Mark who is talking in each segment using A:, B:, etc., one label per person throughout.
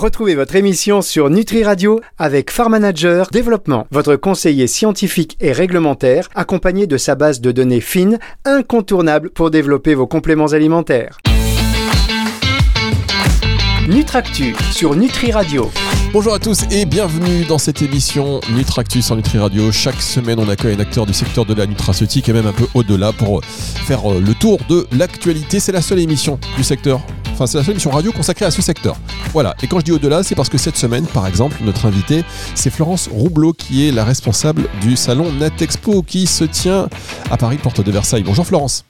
A: Retrouvez votre émission sur Nutri Radio avec Farm Manager Développement, votre conseiller scientifique et réglementaire, accompagné de sa base de données fines, incontournable pour développer vos compléments alimentaires. Nutractu sur Nutri Radio.
B: Bonjour à tous et bienvenue dans cette émission Nutractus sur Nutri Radio. Chaque semaine, on accueille un acteur du secteur de la nutraceutique et même un peu au-delà pour faire euh, le tour de l'actualité. C'est la seule émission du secteur, enfin c'est la seule émission radio consacrée à ce secteur. Voilà, et quand je dis au-delà, c'est parce que cette semaine, par exemple, notre invité, c'est Florence Roublot qui est la responsable du salon Natexpo qui se tient à Paris, porte de Versailles. Bonjour Florence.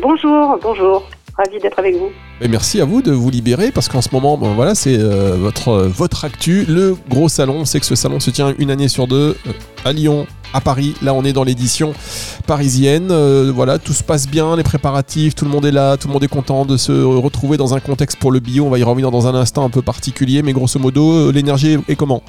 C: Bonjour, bonjour. Ravi d'être avec vous.
B: Et merci à vous de vous libérer parce qu'en ce moment, bon, voilà, c'est euh, votre, euh, votre actu, le gros salon. On sait que ce salon se tient une année sur deux euh, à Lyon, à Paris. Là, on est dans l'édition parisienne. voilà, tout se passe bien, les préparatifs, tout le monde est là, tout le monde est content de se retrouver dans un contexte pour le bio. On va y revenir dans un instant un peu particulier, mais grosso modo, l'énergie est comment?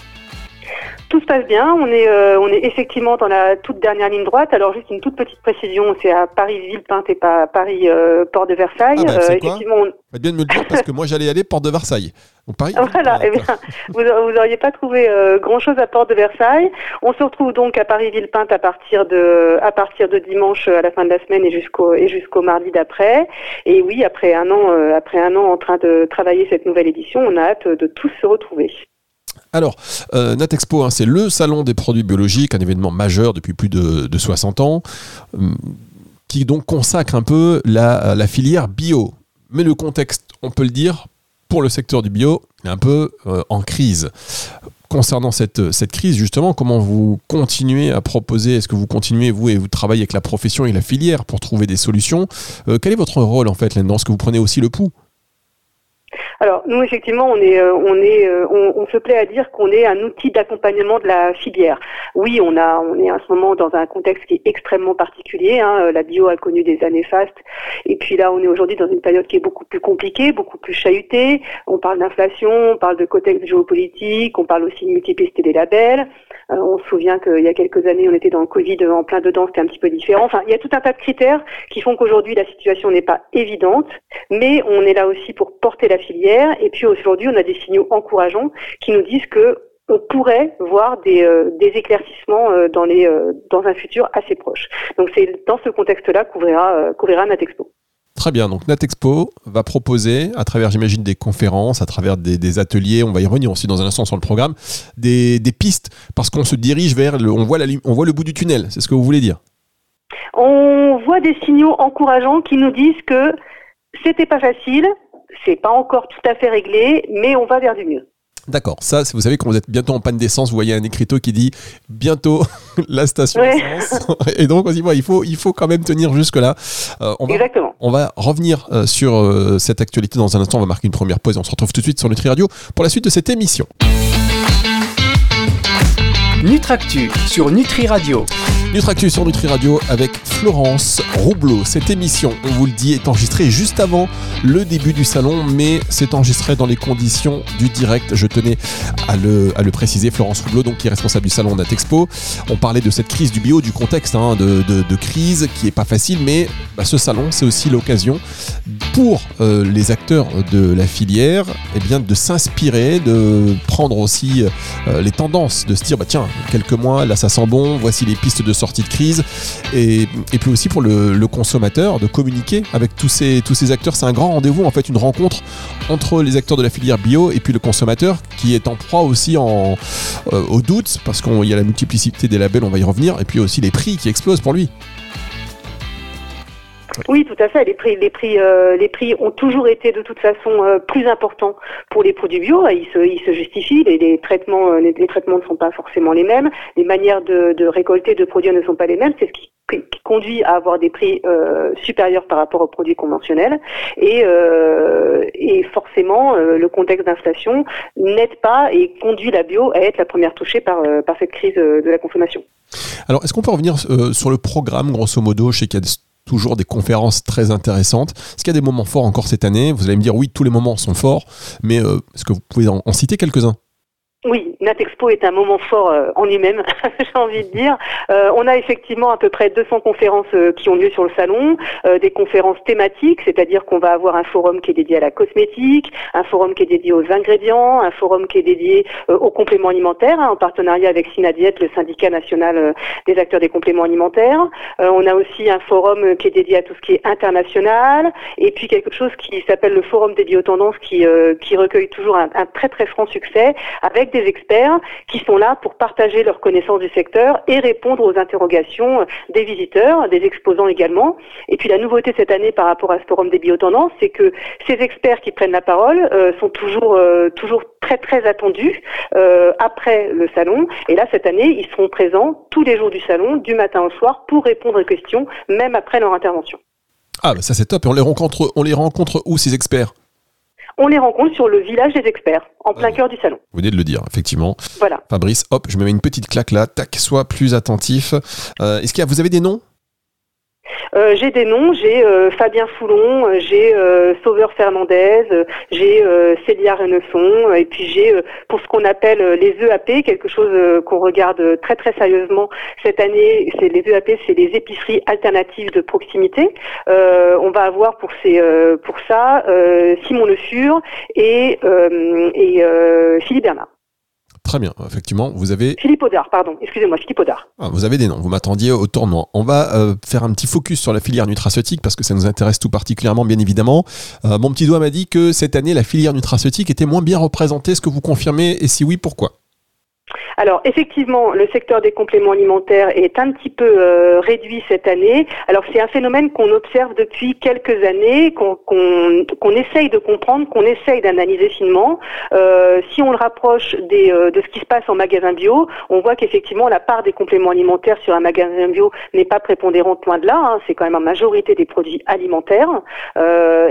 C: Tout se passe bien. On est, euh, on est effectivement dans la toute dernière ligne droite. Alors juste une toute petite précision, c'est à Paris Villepinte et pas à Paris euh, Port de Versailles.
B: Ah bah, euh, effectivement, on... bien de me le dire parce que moi j'allais aller Port de Versailles.
C: Donc Paris. Voilà. Eh bien, vous, vous auriez pas trouvé grand chose à Port de Versailles. On se retrouve donc à Paris Villepinte à partir de à partir de dimanche à la fin de la semaine et jusqu'au et jusqu'au mardi d'après. Et oui, après un an après un an en train de travailler cette nouvelle édition, on a hâte de tous se retrouver.
B: Alors, euh, Natexpo, hein, c'est le salon des produits biologiques, un événement majeur depuis plus de, 60 ans, hum, qui donc consacre un peu la, filière bio. Mais le contexte, on peut le dire, pour le secteur du bio, est un peu euh, en crise. Concernant cette, cette crise, justement, comment vous continuez à proposer Est-ce que vous continuez, vous, et vous travaillez avec la profession et la filière pour trouver des solutions euh, Quel est votre rôle, en fait, là-dedans? Est-ce que vous prenez aussi le pouls?
C: Alors nous effectivement on est euh, on est euh, on, se plaît à dire qu'on est un outil d'accompagnement de la filière. Oui, on a on est en ce moment dans un contexte qui est extrêmement particulier. Hein. La bio a connu des années fastes et puis là on est aujourd'hui dans une période qui est beaucoup plus compliquée, beaucoup plus chahutée. On parle d'inflation, on parle de contexte géopolitique, on parle aussi de multiplicité des labels. Euh, on se souvient qu'il y a quelques années on était dans le Covid en plein dedans, c'était un petit peu différent. Enfin il y a tout un tas de critères qui font qu'aujourd'hui la situation n'est pas évidente, mais on est là aussi pour porter la filière et puis aujourd'hui, on a des signaux encourageants qui nous disent que on pourrait voir des, euh, éclaircissements euh, dans, les, euh, dans un futur assez proche. Donc c'est dans ce contexte-là qu'ouvrira qu'ouvrira Natexpo.
B: Très bien, donc Natexpo va proposer, à travers, j'imagine, des conférences, à travers des, ateliers, on va y revenir aussi dans un instant sur le programme, des, pistes, parce qu'on se dirige vers, le, on, voit la, on voit le bout du tunnel, c'est ce que vous voulez dire?
C: On voit des signaux encourageants qui nous disent que c'était pas facile, c'est pas encore tout à fait réglé, mais on va vers du mieux.
B: D'accord, ça, vous savez quand vous êtes bientôt en panne d'essence, vous voyez un écriteau qui dit bientôt la station. Et donc on se dit, il, faut, il faut quand même tenir jusque-là.
C: Euh, on va, Exactement.
B: On va revenir euh, sur euh, cette actualité dans un instant. On va marquer une première pause et on se retrouve tout de suite sur Nutri Radio pour la suite de cette émission.
A: Nutractu sur Nutri Radio.
B: Nutractus sur Nutri Radio avec Florence Roublot. Cette émission, on vous le dit, est enregistrée juste avant le début du salon, mais c'est enregistré dans les conditions du direct. Je tenais à le, préciser. Florence Roublot, donc, qui est responsable du salon Natexpo. On parlait de cette crise du bio, du contexte hein, de, de, crise qui est pas facile, mais bah, ce salon, c'est aussi l'occasion pour euh, les acteurs de la filière eh bien, de s'inspirer, de prendre aussi euh, les tendances, de se dire, bah, tiens, quelques mois, là ça sent bon, voici les pistes de sortie de crise. Et, puis aussi pour le, consommateur de communiquer avec tous ces, tous ces acteurs. C'est un grand rendez-vous, en fait, une rencontre entre les acteurs de la filière bio et puis le consommateur qui est en proie aussi en, euh, au doute parce qu'il y a la multiplicité des labels, on va y revenir, et puis aussi les prix qui explosent pour lui.
C: Oui, tout à fait. Les prix, les prix, euh, les prix ont toujours été de toute façon euh, plus importants pour les produits bio. Ils se, ils se justifient. Les, les traitements, euh, les, traitements ne sont pas forcément les mêmes. Les manières de, de récolter, de produire ne sont pas les mêmes. C'est ce qui, qui, conduit à avoir des prix supérieurs par rapport aux produits conventionnels. Et, et forcément, le contexte d'inflation n'aide pas et conduit la bio à être la première touchée par, par cette crise de la consommation.
B: Alors, est-ce qu'on peut revenir sur le programme, grosso modo, chez qu'il toujours des conférences très intéressantes. Est-ce qu'il y a des moments forts encore cette année? Vous allez me dire oui, tous les moments sont forts, mais euh, est-ce que vous pouvez en, citer quelques-uns?
C: Oui, Natexpo est un moment fort euh, en lui-même, j'ai envie de dire. Euh, on a effectivement à peu près 200 conférences euh, qui ont lieu sur le salon, des conférences thématiques, c'est-à-dire qu'on va avoir un forum qui est dédié à la cosmétique, un forum qui est dédié aux ingrédients, un forum qui est dédié aux compléments alimentaires, hein, en partenariat avec Synadiet, le syndicat national des acteurs des compléments alimentaires. on a aussi un forum qui est dédié à tout ce qui est international, et puis quelque chose qui s'appelle le forum des biotendances, qui, qui recueille toujours un, un très très franc succès, avec des experts qui sont là pour partager leurs connaissances du secteur et répondre aux interrogations des visiteurs, des exposants également. Et puis la nouveauté cette année par rapport à ce forum des biotendances, c'est que ces experts qui prennent la parole euh, sont toujours euh, toujours très très attendus euh, après le salon. Et là cette année, ils seront présents tous les jours du salon, du matin au soir, pour répondre aux questions, même après leur intervention.
B: Ah, bah ça c'est top. Et on les rencontre où ces experts?
C: On les rencontre sur le village des experts, en plein cœur du salon.
B: Vous venez de le dire, effectivement.
C: Voilà.
B: Fabrice, hop, je me mets une petite claque là, tac, sois plus attentif. Euh, est-ce qu'il y a, vous avez des noms?
C: Euh, j'ai des noms, j'ai euh, Fabien Foulon, euh, j'ai Sauveur Fernandez, j'ai Célia Renesson, et puis j'ai pour ce qu'on appelle les EAP, quelque chose qu'on regarde très très sérieusement cette année. C'est les EAP, c'est les épiceries alternatives de proximité. on va avoir pour ces pour ça Simon Le Fur et, et Philippe Bernard.
B: Très bien, effectivement, vous avez...
C: Philippe Audard, pardon, excusez-moi, Philippe Audard.
B: Ah, vous avez des noms, vous m'attendiez au tournant. On va euh, faire un petit focus sur la filière nutraceutique parce que ça nous intéresse tout particulièrement, bien évidemment. Euh, mon petit doigt m'a dit que cette année, la filière nutraceutique était moins bien représentée. Est-ce que vous confirmez? Et si oui, pourquoi?
C: Alors effectivement, le secteur des compléments alimentaires est un petit peu euh, réduit cette année. Alors c'est un phénomène qu'on observe depuis quelques années, qu'on essaye de comprendre, qu'on essaye d'analyser finement. Euh, si on le rapproche des, euh, de ce qui se passe en magasin bio, on voit qu'effectivement la part des compléments alimentaires sur un magasin bio n'est pas prépondérante loin de là. Hein. c'est quand même en majorité des produits alimentaires.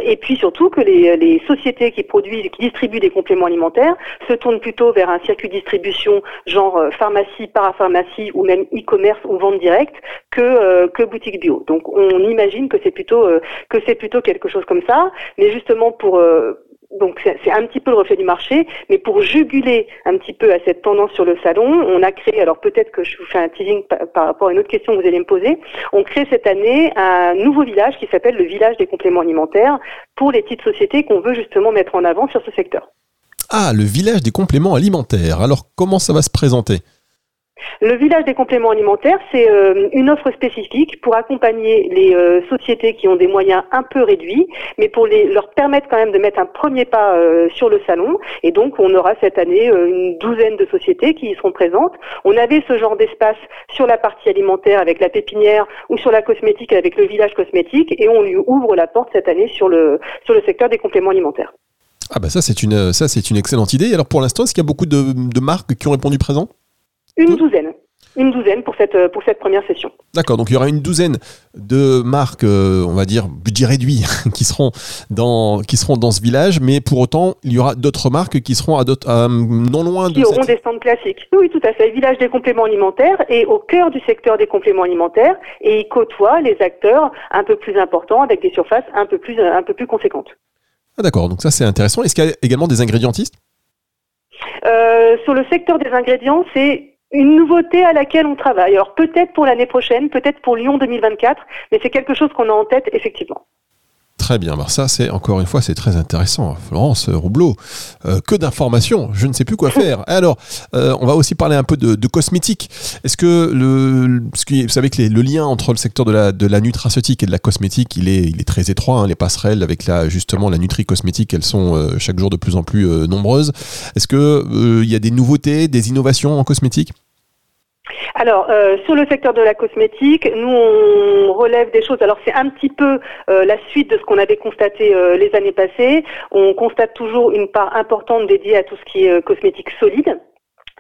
C: et puis surtout que les, les sociétés qui produisent, qui distribuent des compléments alimentaires se tournent plutôt vers un circuit de distribution genre euh, pharmacie, parapharmacie ou même e-commerce ou vente directe que euh, que boutique bio. Donc on imagine que c'est plutôt euh, que c'est plutôt quelque chose comme ça, mais justement pour donc c'est un petit peu le reflet du marché, mais pour juguler un petit peu à cette tendance sur le salon, on a créé, alors peut-être que je vous fais un teasing par, rapport à une autre question que vous allez me poser, on crée cette année un nouveau village qui s'appelle le village des compléments alimentaires pour les petites sociétés qu'on veut justement mettre en avant sur ce secteur.
B: Ah, le village des compléments alimentaires. Alors, comment ça va se présenter?
C: Le village des compléments alimentaires, c'est euh, une offre spécifique pour accompagner les euh, sociétés qui ont des moyens un peu réduits, mais pour leur permettre quand même de mettre un premier pas euh, sur le salon. Et donc, on aura cette année une douzaine de sociétés qui y seront présentes. On avait ce genre d'espace sur la partie alimentaire avec la pépinière ou sur la cosmétique avec le village cosmétique, et on lui ouvre la porte cette année sur le secteur des compléments alimentaires.
B: Ah bah ça c'est une ça c'est une excellente idée. Alors pour l'instant, est-ce qu'il y a beaucoup de, marques qui ont répondu présent?
C: Une douzaine. Une douzaine pour cette, pour cette première session.
B: D'accord, donc il y aura une douzaine de marques, euh, on va dire, budget réduit, qui seront, dans, qui seront dans ce village, mais pour autant, il y aura d'autres marques qui seront à, d'autres, non loin de.
C: Qui auront des stands classiques. Oui, tout à fait. Village des compléments alimentaires est au cœur du secteur des compléments alimentaires et il côtoie les acteurs un peu plus importants avec des surfaces un peu plus, un peu plus conséquentes.
B: Ah d'accord, donc ça c'est intéressant. Est-ce qu'il y a également des ingrédientistes?
C: Euh, Sur le secteur des ingrédients, c'est une nouveauté à laquelle on travaille. Alors peut-être pour l'année prochaine, peut-être pour Lyon 2024, mais c'est quelque chose qu'on a en tête effectivement.
B: Très bien, alors ça c'est encore une fois c'est très intéressant. Florence Roublot, euh, que d'informations, je ne sais plus quoi faire. Alors, euh, on va aussi parler un peu de, cosmétiques. Est-ce que le, vous savez que le lien entre le secteur de la, de la nutraceutique et de la cosmétique, il est, il est très étroit. Hein. les passerelles avec la, justement la nutri-cosmétique, elles sont euh, chaque jour de plus en plus nombreuses. Est-ce que il y a des nouveautés, des innovations en cosmétique?
C: Alors, euh, sur le secteur de la cosmétique, nous, on relève des choses. Alors, c'est un petit peu euh, la suite de ce qu'on avait constaté euh, les années passées. On constate toujours une part importante dédiée à tout ce qui est cosmétique solide.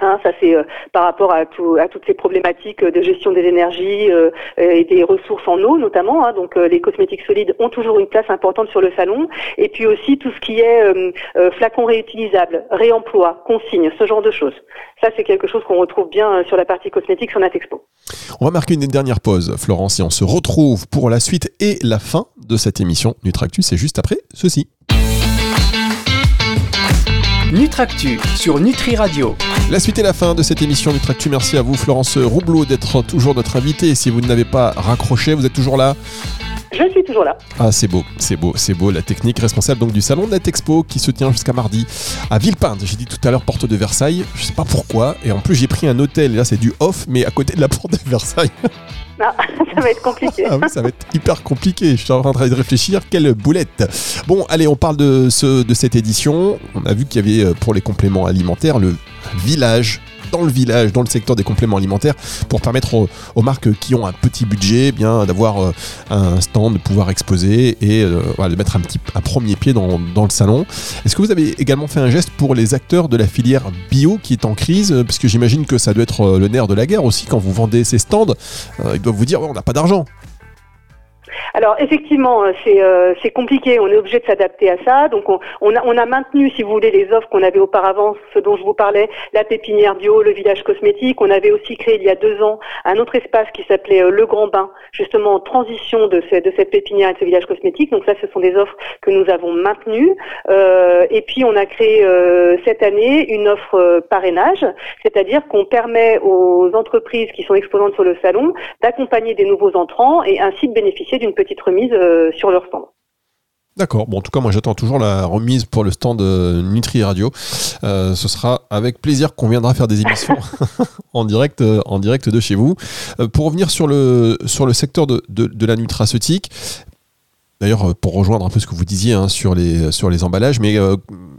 C: Hein, ça c'est euh, par rapport à, toutes ces problématiques de gestion des énergies euh, et des ressources en eau notamment. Hein. donc euh, les cosmétiques solides ont toujours une place importante sur le salon. Et puis aussi tout ce qui est flacons réutilisables, réemploi, consigne, ce genre de choses. Ça c'est quelque chose qu'on retrouve bien sur la partie cosmétique sur Natexpo.
B: On va marquer une dernière pause, Florence, et on se retrouve pour la suite et la fin de cette émission Nutractus. C'est juste après ceci.
A: Nutractu sur Nutri Radio
B: La suite et la fin de cette émission du Tractu. Merci à vous, Florence Roublot, d'être toujours notre invitée. Si vous ne l'avez pas raccroché, vous êtes toujours là
C: je suis toujours là.
B: Ah, c'est beau, c'est beau, c'est beau. La technique responsable donc du salon de la Texpo qui se tient jusqu'à mardi à Villepinte. J'ai dit tout à l'heure porte de Versailles. Je sais pas pourquoi. Et en plus, j'ai pris un hôtel. là, c'est du off, mais à côté de la porte de Versailles.
C: Ah, ça va être compliqué.
B: ah oui, ça va être hyper compliqué. Je suis en train de réfléchir. Quelle boulette. Bon, allez, on parle de, ce, de cette édition. On a vu qu'il y avait euh, pour les compléments alimentaires le village dans le village, dans le secteur des compléments alimentaires, pour permettre aux, marques qui ont un petit budget, eh d'avoir euh, un stand, de pouvoir exposer et euh, de mettre un petit un premier pied dans, le salon. Est-ce que vous avez également fait un geste pour les acteurs de la filière bio qui est en crise, euh, puisque j'imagine que ça doit être le nerf de la guerre aussi quand vous vendez ces stands, ils doivent vous dire on n'a pas d'argent.
C: Alors effectivement, euh, euh, c'est compliqué. On est obligé de s'adapter à ça. Donc on, a, on, a, maintenu, si vous voulez, les offres qu'on avait auparavant, ce dont je vous parlais, la pépinière bio, le village cosmétique. On avait aussi créé il y a deux ans un autre espace qui s'appelait euh, le Grand Bain, justement en transition de, de cette pépinière et de ce village cosmétique. Donc ça, ce sont des offres que nous avons maintenues. Et puis on a créé cette année une offre parrainage, c'est-à-dire qu'on permet aux entreprises qui sont exposantes sur le salon d'accompagner des nouveaux entrants et ainsi de bénéficier d'une petite remise euh, sur leur stand.
B: D'accord. Bon, en tout cas, moi, j'attends toujours la remise pour le stand de Nutri Radio. Euh, ce sera avec plaisir qu'on viendra faire des émissions en direct, euh, en direct de chez vous. pour revenir sur le sur le secteur de, de, la nutraceutique. D'ailleurs, pour rejoindre un peu ce que vous disiez hein, sur les sur les emballages, mais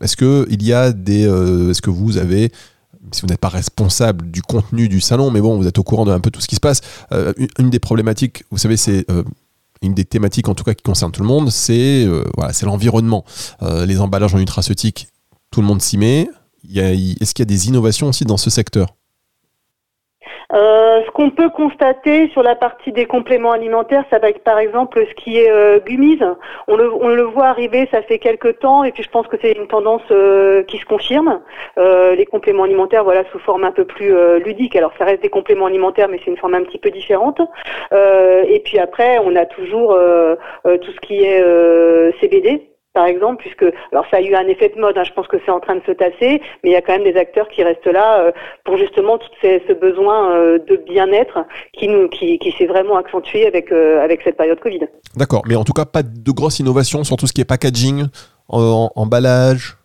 B: est-ce que il y a des, est-ce que vous avez si vous n'êtes pas responsable du contenu du salon, mais bon, vous êtes au courant de un peu tout ce qui se passe. une des problématiques, vous savez, c'est une des thématiques en tout cas qui concerne tout le monde, c'est euh, l'environnement. Euh, les emballages en nutraceutique, tout le monde s'y met. Est-ce qu'il y a des innovations aussi dans ce secteur?
C: Euh, ce qu'on peut constater sur la partie des compléments alimentaires, ça va être par exemple ce qui est euh, gummies. On le, on le voit arriver, ça fait quelques temps, et puis je pense que c'est une tendance euh, qui se confirme. Euh, les compléments alimentaires, voilà, sous forme un peu plus ludique. Alors ça reste des compléments alimentaires, mais c'est une forme un petit peu différente. et puis après, on a toujours tout ce qui est CBD par exemple, puisque alors ça a eu un effet de mode, hein, je pense que c'est en train de se tasser, mais il y a quand même des acteurs qui restent là euh, pour justement tout ce besoin euh, de bien-être qui nous qui, qui s'est vraiment accentué avec euh, avec cette période Covid.
B: D'accord, mais en tout cas pas de grosses innovations sur tout ce qui est packaging, emballage?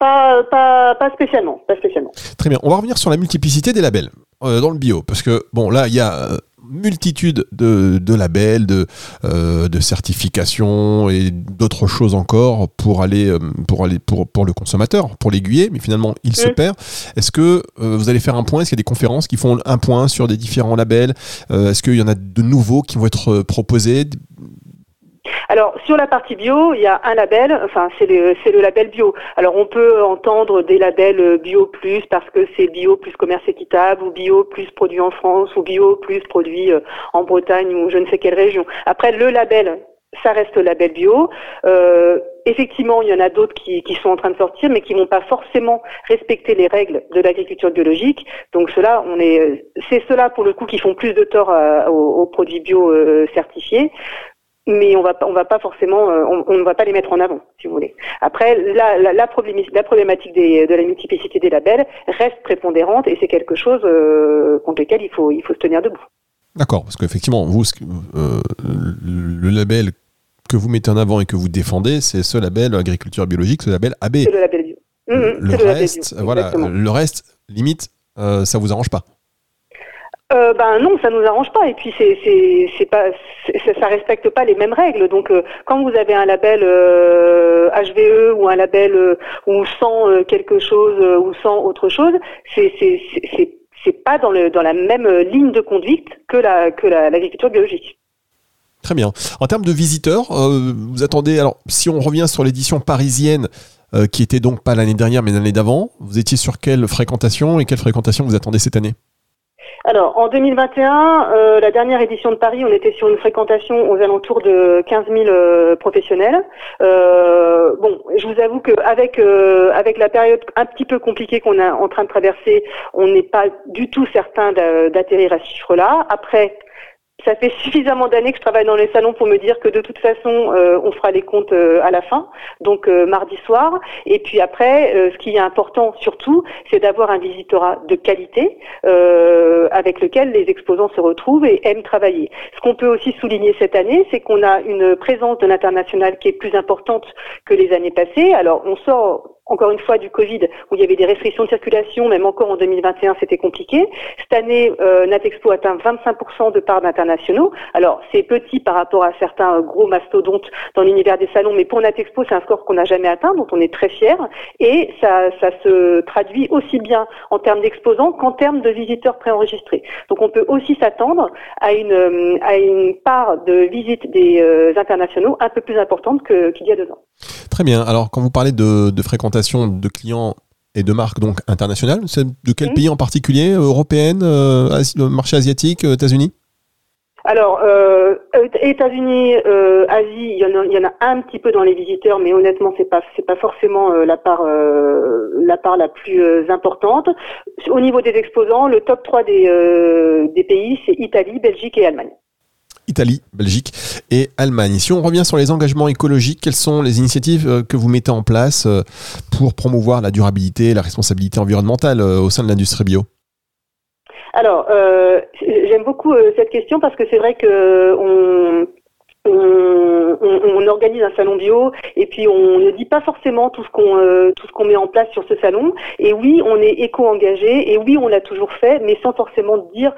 C: Pas, pas, pas, spécialement, pas spécialement.
B: Très bien. On va revenir sur la multiplicité des labels dans le bio, parce que bon là il y a multitude de, labels, de, euh, de certifications et d'autres choses encore pour aller, euh, pour, aller pour, pour le consommateur, pour l'aiguiller, mais finalement il se perd. Est-ce que euh, vous allez faire un point? Est-ce qu'il y a des conférences qui font un point sur des différents labels? Est-ce qu'il y en a de nouveaux qui vont être proposés?
C: Alors sur la partie bio, il y a un label, enfin c'est le, le label bio. Alors on peut entendre des labels euh, bio plus parce que c'est bio plus commerce équitable ou bio plus produit en France ou bio plus produit euh, en Bretagne ou je ne sais quelle région. Après le label, ça reste le label bio. Euh, effectivement, il y en a d'autres qui, qui, sont en train de sortir, mais qui n'ont pas forcément respecté les règles de l'agriculture biologique. Donc cela, on est, c'est cela pour le coup qui font plus de tort aux, produits bio certifiés mais on va on va pas forcément euh, on, ne va pas les mettre en avant si vous voulez. Après la, la, la, problématique des, de la multiplicité des labels reste prépondérante et c'est quelque chose euh, contre lequel il faut il faut se tenir debout.
B: D'accord, parce qu'effectivement vous euh, le label que vous mettez en avant et que vous défendez, c'est ce label agriculture biologique, ce label AB.
C: C'est le label bio.
B: Mmh, le, reste, voilà, le reste, limite, ça vous arrange pas
C: euh, ben non, ça nous arrange pas. Et puis c'est c'est pas ça respecte pas les mêmes règles. Donc euh, quand vous avez un label HVE euh, ou un label sans quelque chose ou sans autre chose, c'est c'est pas dans le dans la même ligne de conduite que l'agriculture biologique.
B: Très bien. En termes de visiteurs, vous attendez alors si on revient sur l'édition parisienne. qui était donc pas l'année dernière mais l'année d'avant. Vous étiez sur quelle fréquentation et quelle fréquentation vous attendez cette année?
C: Alors, en 2021, euh, la dernière édition de Paris, on était sur une fréquentation aux alentours de 15 000 euh, professionnels. Euh, bon, je vous avoue qu'avec euh, avec la période un petit peu compliquée qu'on est en train de traverser, on n'est pas du tout certain d'atterrir à ce chiffre-là. Après, ça fait suffisamment d'années que je travaille dans les salons pour me dire que de toute façon, euh, on fera les comptes euh, à la fin, donc euh, mardi soir. Et puis après, ce qui est important surtout, c'est d'avoir un visitorat de qualité avec lequel les exposants se retrouvent et aiment travailler. Ce qu'on peut aussi souligner cette année, c'est qu'on a une présence de l'international qui est plus importante que les années passées. Alors, on sort encore une fois du Covid où il y avait des restrictions de circulation, même encore en 2021 c'était compliqué. Cette année, euh, Natexpo atteint 25% de parts d'internationaux. Alors c'est petit par rapport à certains gros mastodontes dans l'univers des salons, mais pour Natexpo c'est un score qu'on n'a jamais atteint, dont on est très fier. Et ça, ça se traduit aussi bien en termes d'exposants qu'en termes de visiteurs préenregistrés. Donc on peut aussi s'attendre à une, euh, à une part de visite des euh, internationaux un peu plus importante qu'il y a deux ans.
B: Très bien. Alors quand vous parlez de, de fréquentation de clients et de marques donc internationales. De quel pays en particulier Européenne, euh, marché asiatique, euh, États-Unis?
C: Alors, euh, États-Unis, euh, Asie, il y, en a, il y, en a, un petit peu dans les visiteurs, mais honnêtement, c'est pas c'est pas forcément la part la part la plus importante. Au niveau des exposants, le top 3 des des pays, c'est Italie, Belgique et Allemagne.
B: Italie, Belgique et Allemagne. Si on revient sur les engagements écologiques, quelles sont les initiatives euh, que vous mettez en place euh, pour promouvoir la durabilité et la responsabilité environnementale euh, au sein de l'industrie bio?
C: Alors, j'aime beaucoup cette question parce que c'est vrai que on, organise un salon bio et puis on ne dit pas forcément tout ce qu'on tout ce qu'on met en place sur ce salon. Et oui, on est éco-engagé et oui, on l'a toujours fait, mais sans forcément dire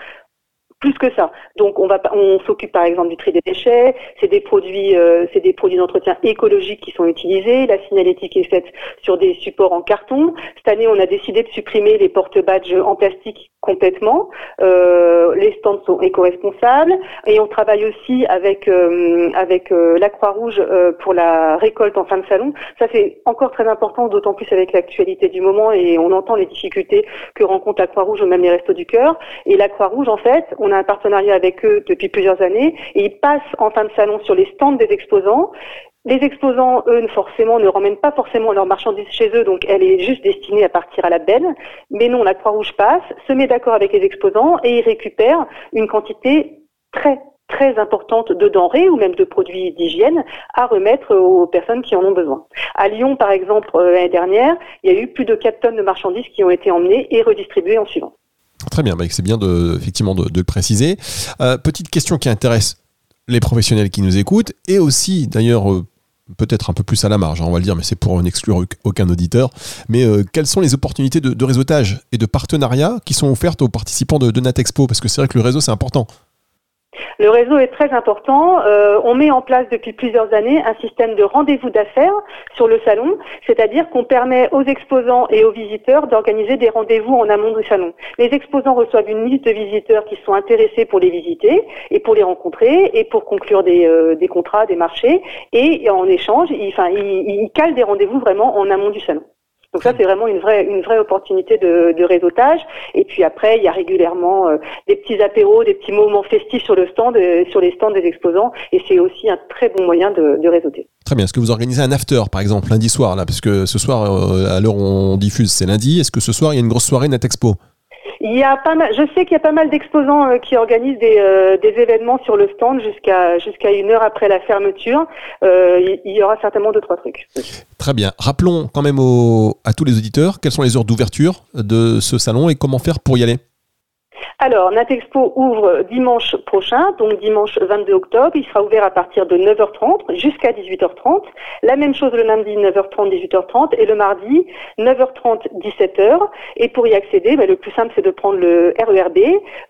C: plus que ça. Donc on va on s'occupe par exemple du tri des déchets, c'est des produits euh, c'est des produits d'entretien écologiques qui sont utilisés, la signalétique est faite sur des supports en carton. Cette année, on a décidé de supprimer les porte-badges en plastique complètement. Euh, les stands sont éco-responsables et on travaille aussi avec euh, avec la Croix-Rouge pour la récolte en fin de salon. Ça c'est encore très important d'autant plus avec l'actualité du moment et on entend les difficultés que rencontre la Croix-Rouge ou même les Restos du cœur et la Croix-Rouge en fait, a un partenariat avec eux depuis plusieurs années et ils passent en fin de salon sur les stands des exposants. Les exposants, eux, forcément, ne ramènent pas forcément leurs marchandises chez eux, donc elle est juste destinée à partir à la benne. Mais non, la Croix-Rouge passe, se met d'accord avec les exposants et ils récupèrent une quantité très très importante de denrées ou même de produits d'hygiène à remettre aux personnes qui en ont besoin. À Lyon, par exemple, euh, l'année dernière, il y a eu plus de 4 tonnes de marchandises qui ont été emmenées et redistribuées en suivant.
B: Très bien, c'est bien de, effectivement de, le préciser. Euh, petite question qui intéresse les professionnels qui nous écoutent et aussi d'ailleurs euh, peut-être un peu plus à la marge, hein, on va le dire, mais c'est pour n'exclure aucun auditeur. Mais euh, quelles sont les opportunités de, réseautage et de partenariat qui sont offertes aux participants de Natexpo Parce que c'est vrai que le réseau c'est important.
C: Le réseau est très important. Euh, on met en place depuis plusieurs années un système de rendez-vous d'affaires sur le salon, c'est-à-dire qu'on permet aux exposants et aux visiteurs d'organiser des rendez-vous en amont du salon. Les exposants reçoivent une liste de visiteurs qui sont intéressés pour les visiter et pour les rencontrer et pour conclure des, euh, contrats, des marchés. Et en échange, ils, enfin, ils calent des rendez-vous vraiment en amont du salon. Donc ça, c'est vraiment une vraie, une vraie opportunité de, réseautage. Et puis après, il y a régulièrement euh, des petits apéros, des petits moments festifs sur le stand, euh, sur les stands des exposants. Et c'est aussi un très bon moyen de, de réseauter.
B: Très bien. Est-ce que vous organisez un after, par exemple, lundi soir, là, parce que ce soir, euh, à l'heure où on diffuse, c'est lundi. Est-ce que ce soir, il y a une grosse soirée Natexpo
C: il y a pas je sais qu'il y a pas mal d'exposants euh, qui organisent des, euh, des, événements sur le stand jusqu'à jusqu'à une heure après la fermeture. Euh, il y aura certainement deux trois trucs.
B: Très bien. Rappelons quand même à tous les auditeurs quelles sont les heures d'ouverture de ce salon et comment faire pour y aller.
C: Alors, Natexpo ouvre dimanche prochain, donc dimanche 22 octobre. Il sera ouvert à partir de 9h30 jusqu'à 18h30. La même chose le lundi 9h30, 18h30 et le mardi 9h30, 17h. Et pour y accéder, ben, le plus simple c'est de prendre le RERB,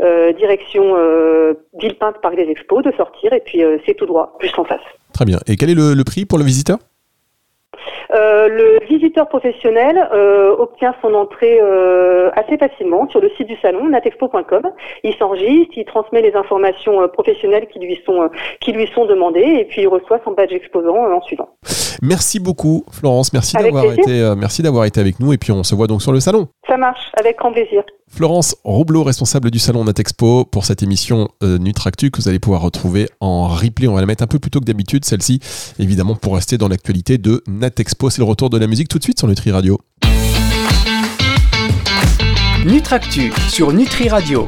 C: euh, direction euh, Villepinte Parc des Expos, de sortir et puis euh, c'est tout droit, juste en face.
B: Très bien. Et quel est le prix pour le visiteur?
C: Euh, le visiteur professionnel euh, obtient son entrée euh, assez facilement sur le site du salon natexpo.com. Il s'enregistre, il transmet les informations professionnelles qui lui sont qui lui sont demandées et puis il reçoit son badge exposant en suivant.
B: Merci beaucoup Florence, merci d'avoir été merci d'avoir été avec nous et puis on se voit donc sur le salon.
C: Ça marche, avec grand plaisir.
B: Florence Roublot, responsable du salon Natexpo, pour cette émission euh, Nutractu que vous allez pouvoir retrouver en replay. On va la mettre un peu plus tôt que d'habitude, celle-ci, évidemment, pour rester dans l'actualité de Natexpo. C'est le retour de la tout de suite sur Nutri Radio.
A: Nutractu sur Nutri Radio.